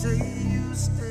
Say you stay,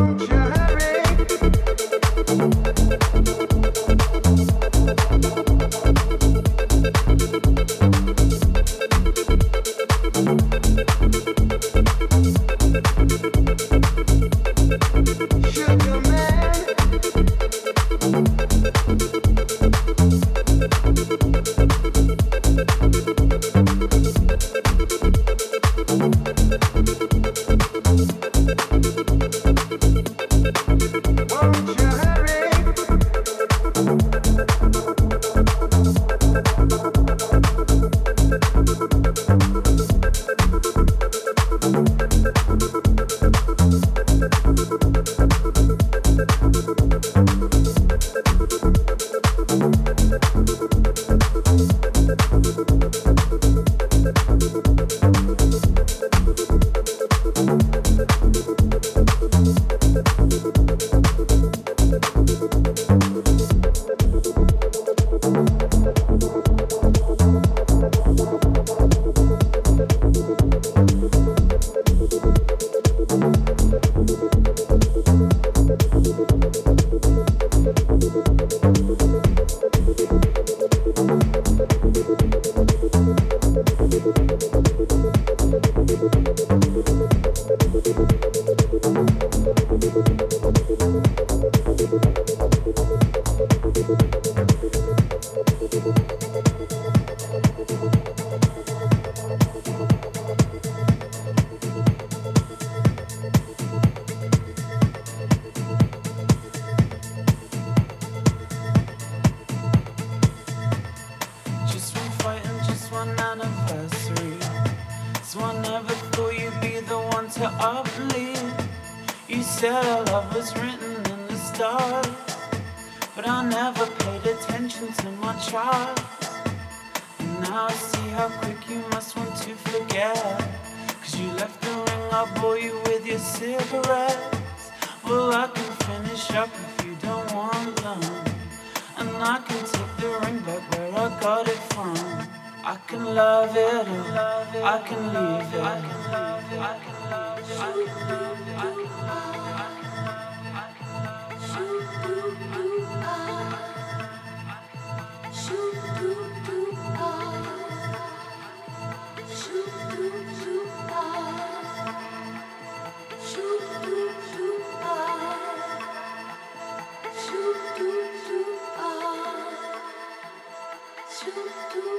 you. one anniversary. So I never thought you'd be the one to uplift. You said our love was written in the stars, but I never paid attention to my charts. And now I see how quick you must want to forget. Cause you left the ring, I bore you with your cigarettes. Well, I can finish up if you don't want them. And I can take the ring back where I got it from. I can love it, I can leave it. I can love it, I can love it, I can love it, I can love it. Shoot, do.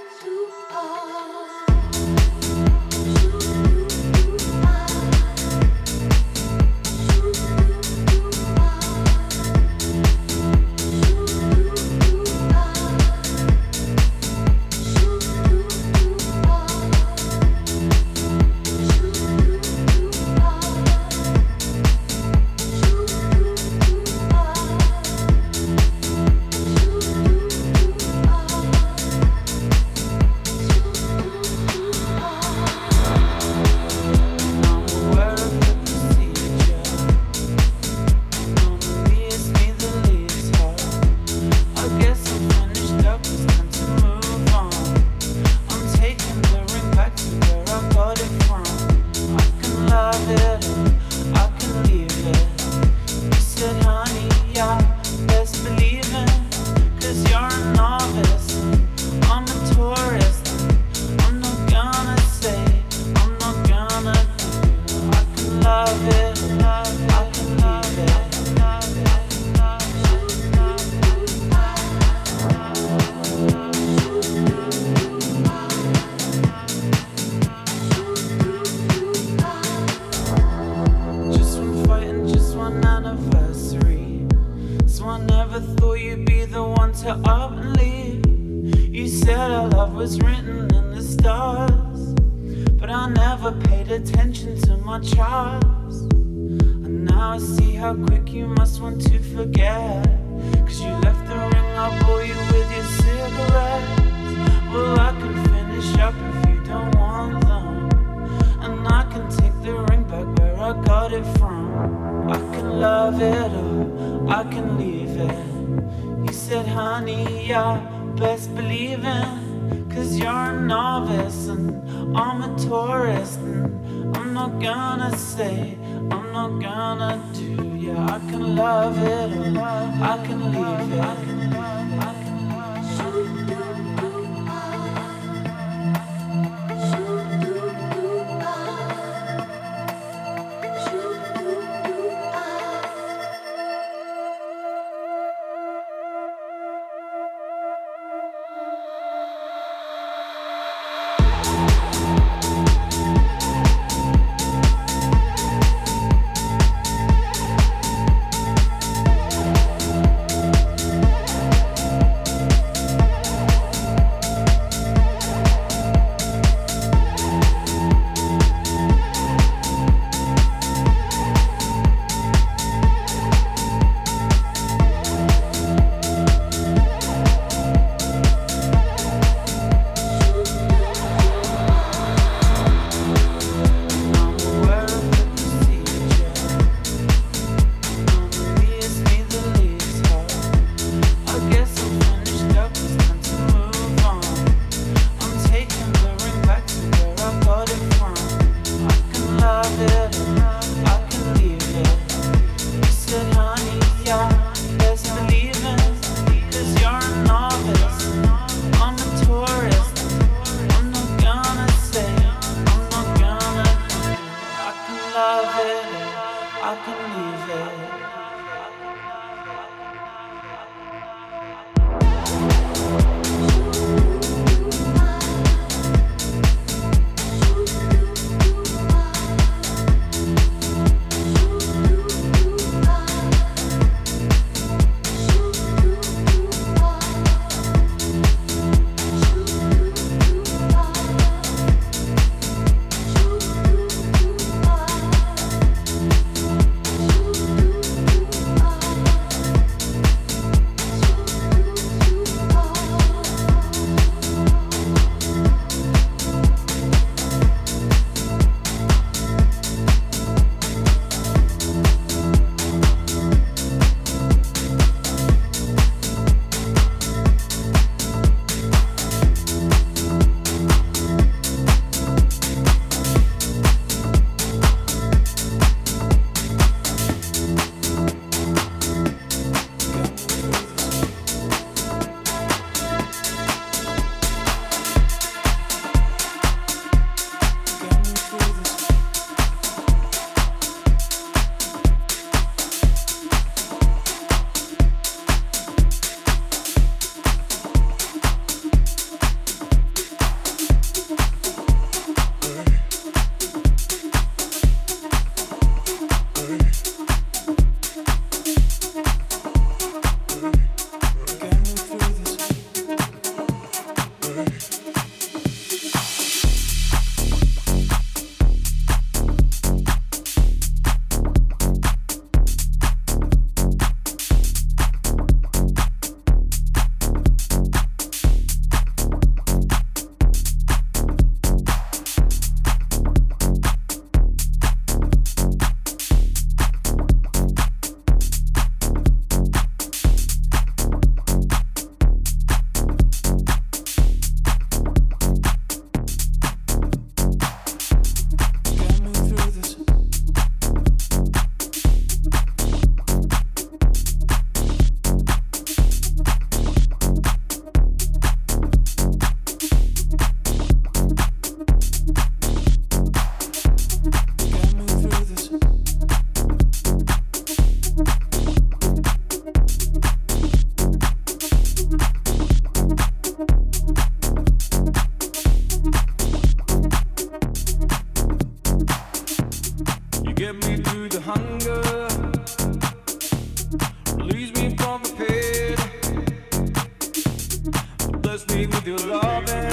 just need with your loving.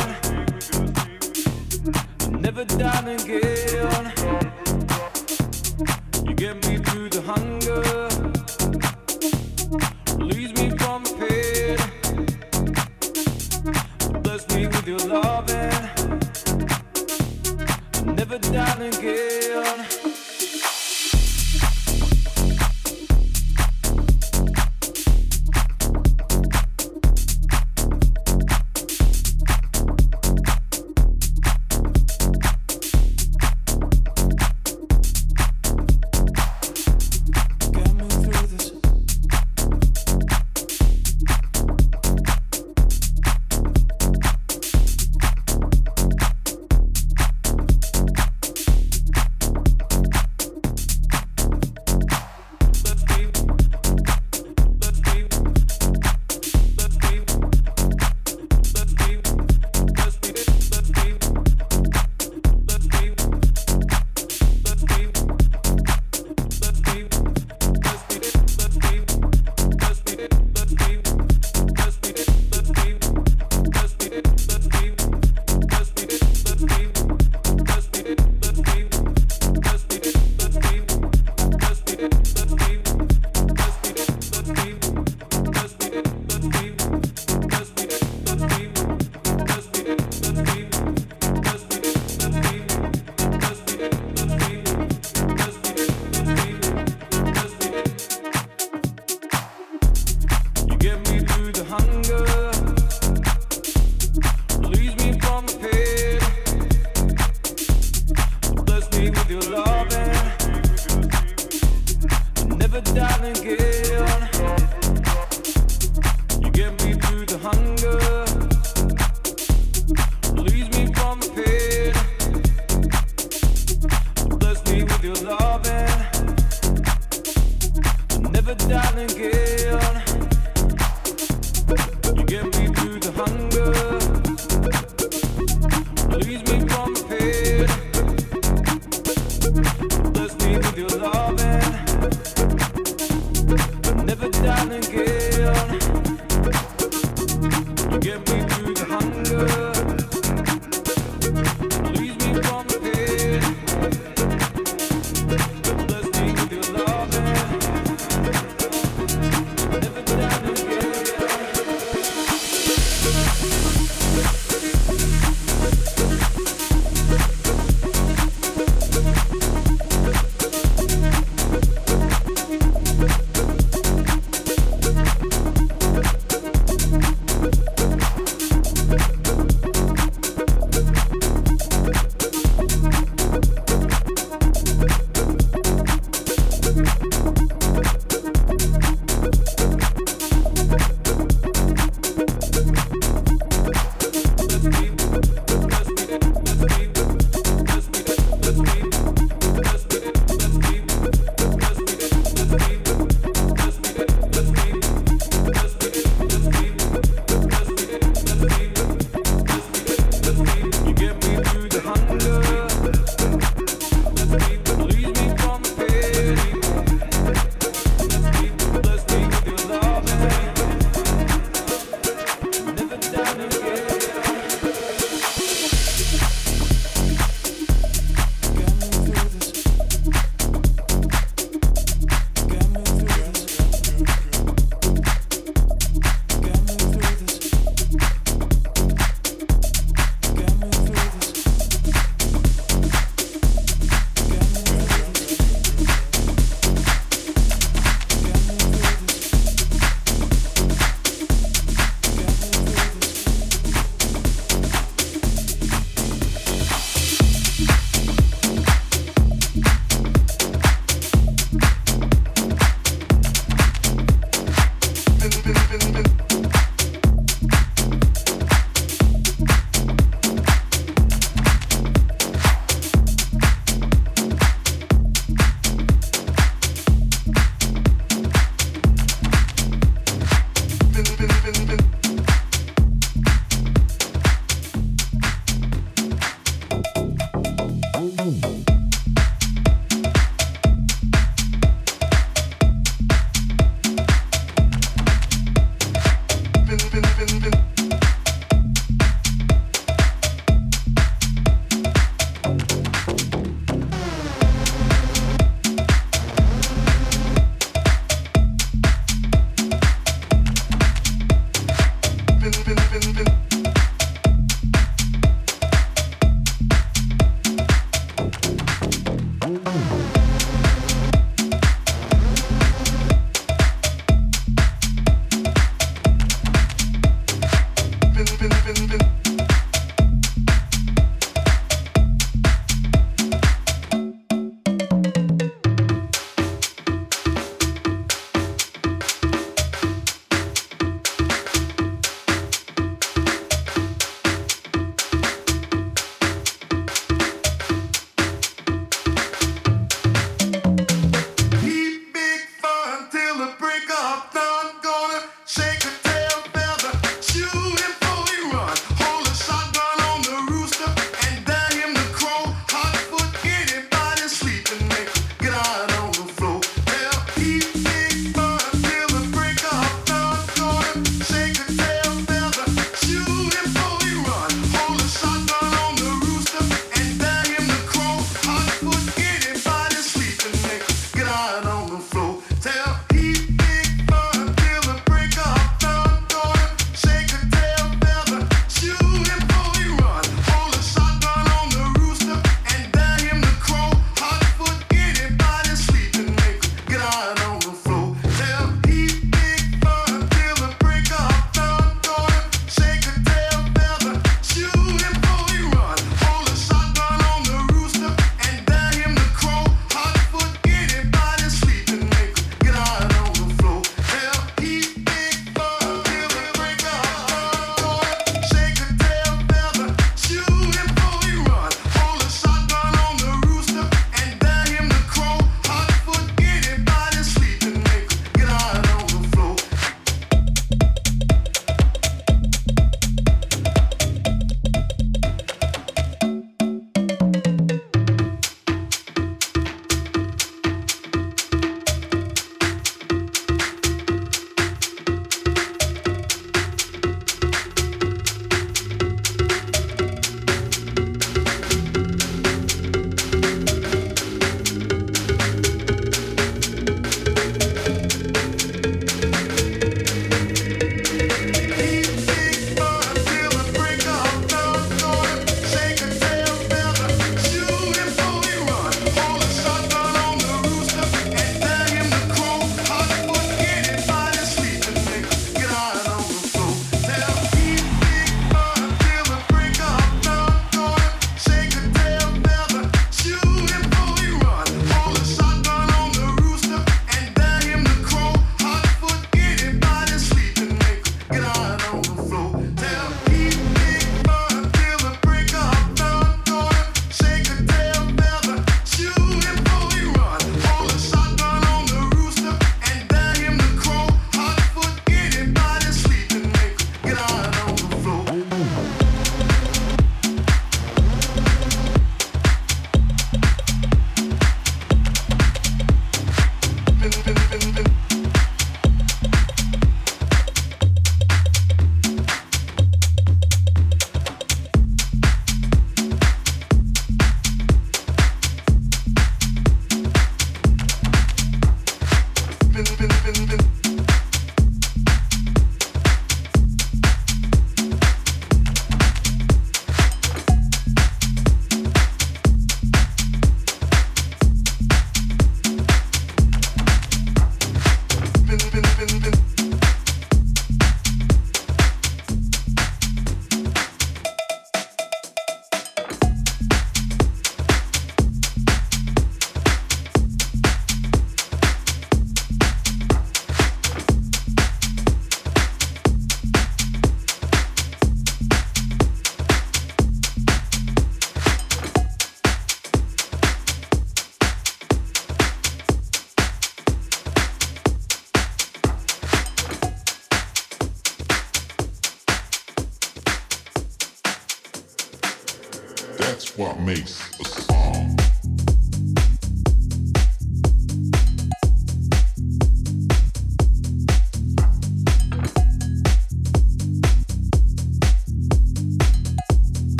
Never down again. You get me through the hunger. with your loving. Never darling, again. You get me through the hunger.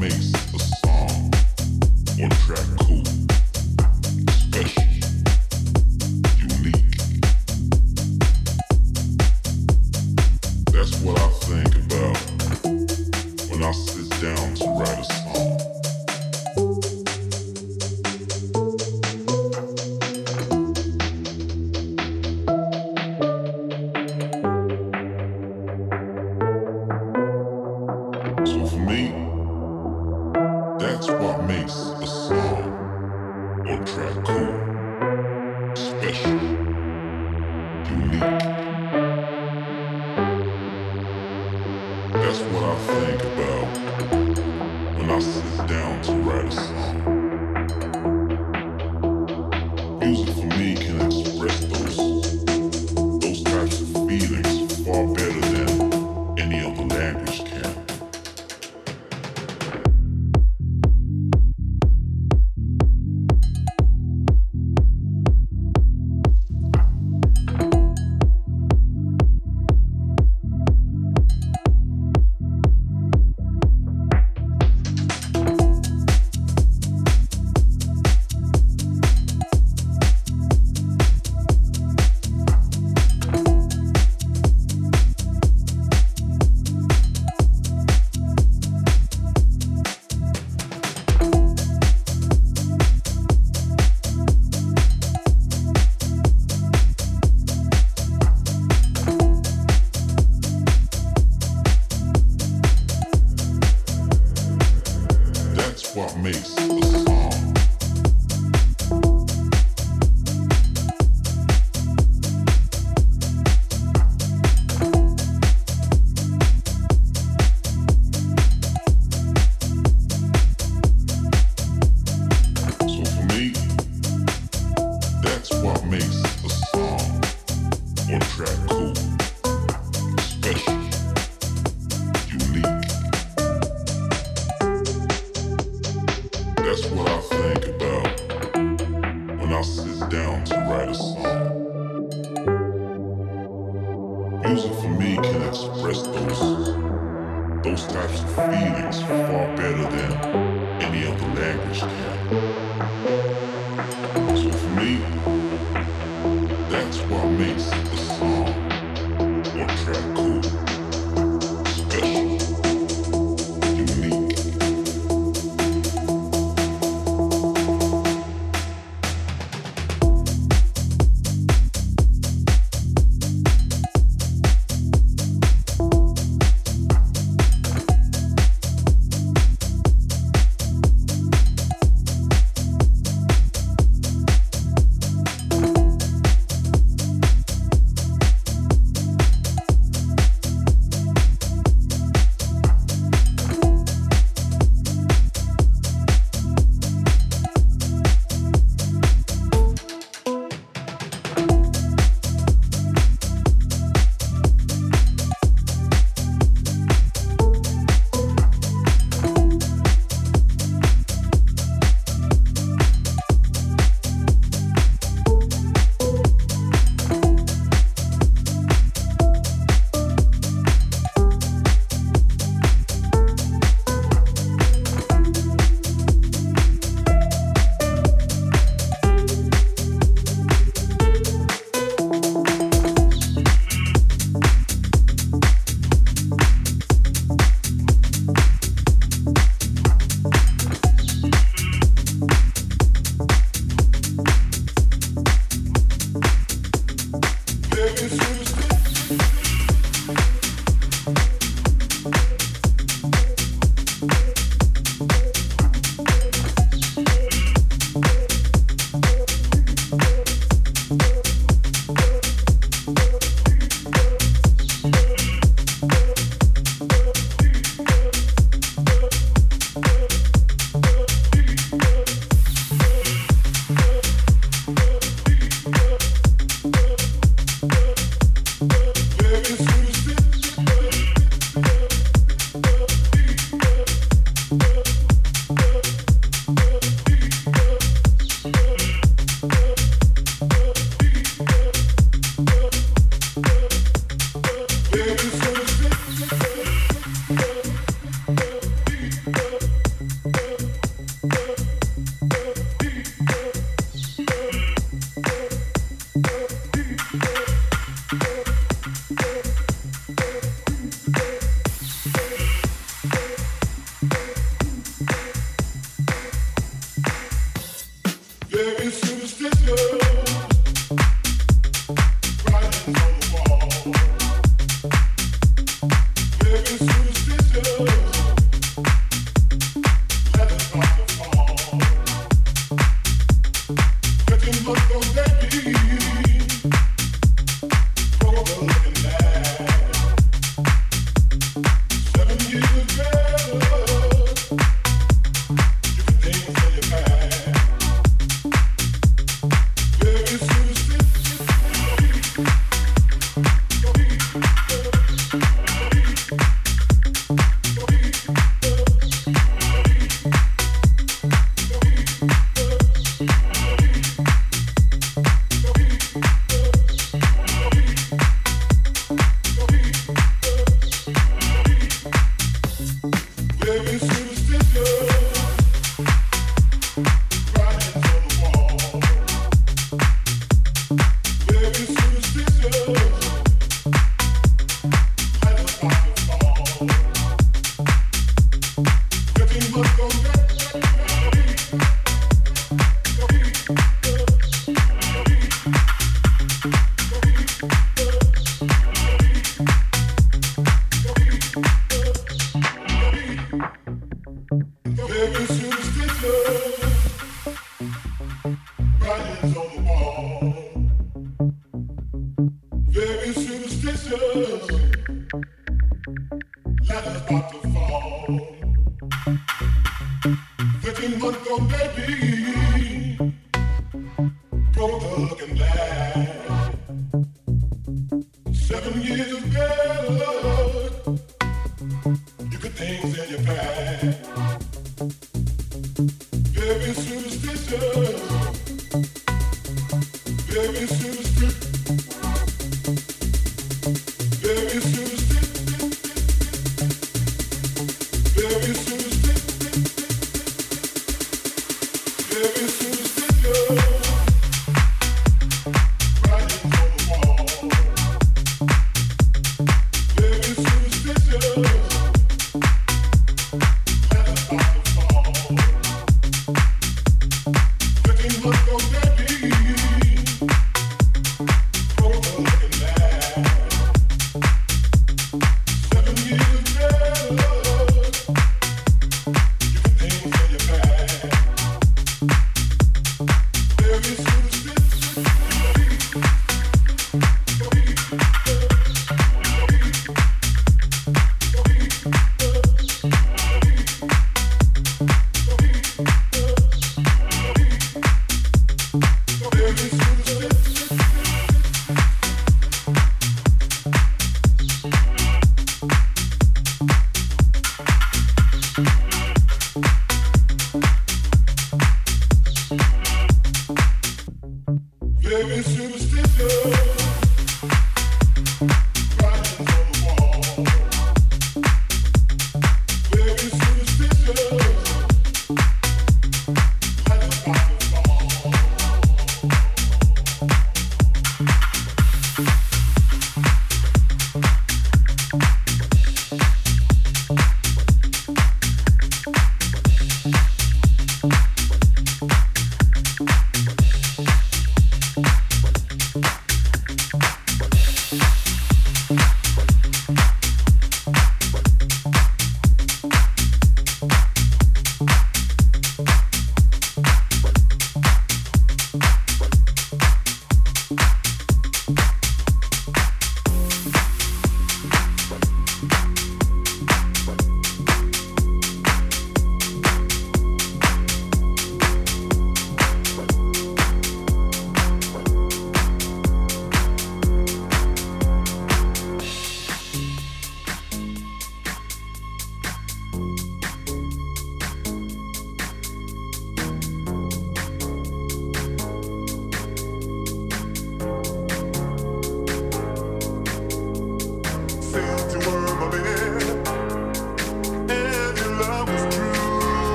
Makes.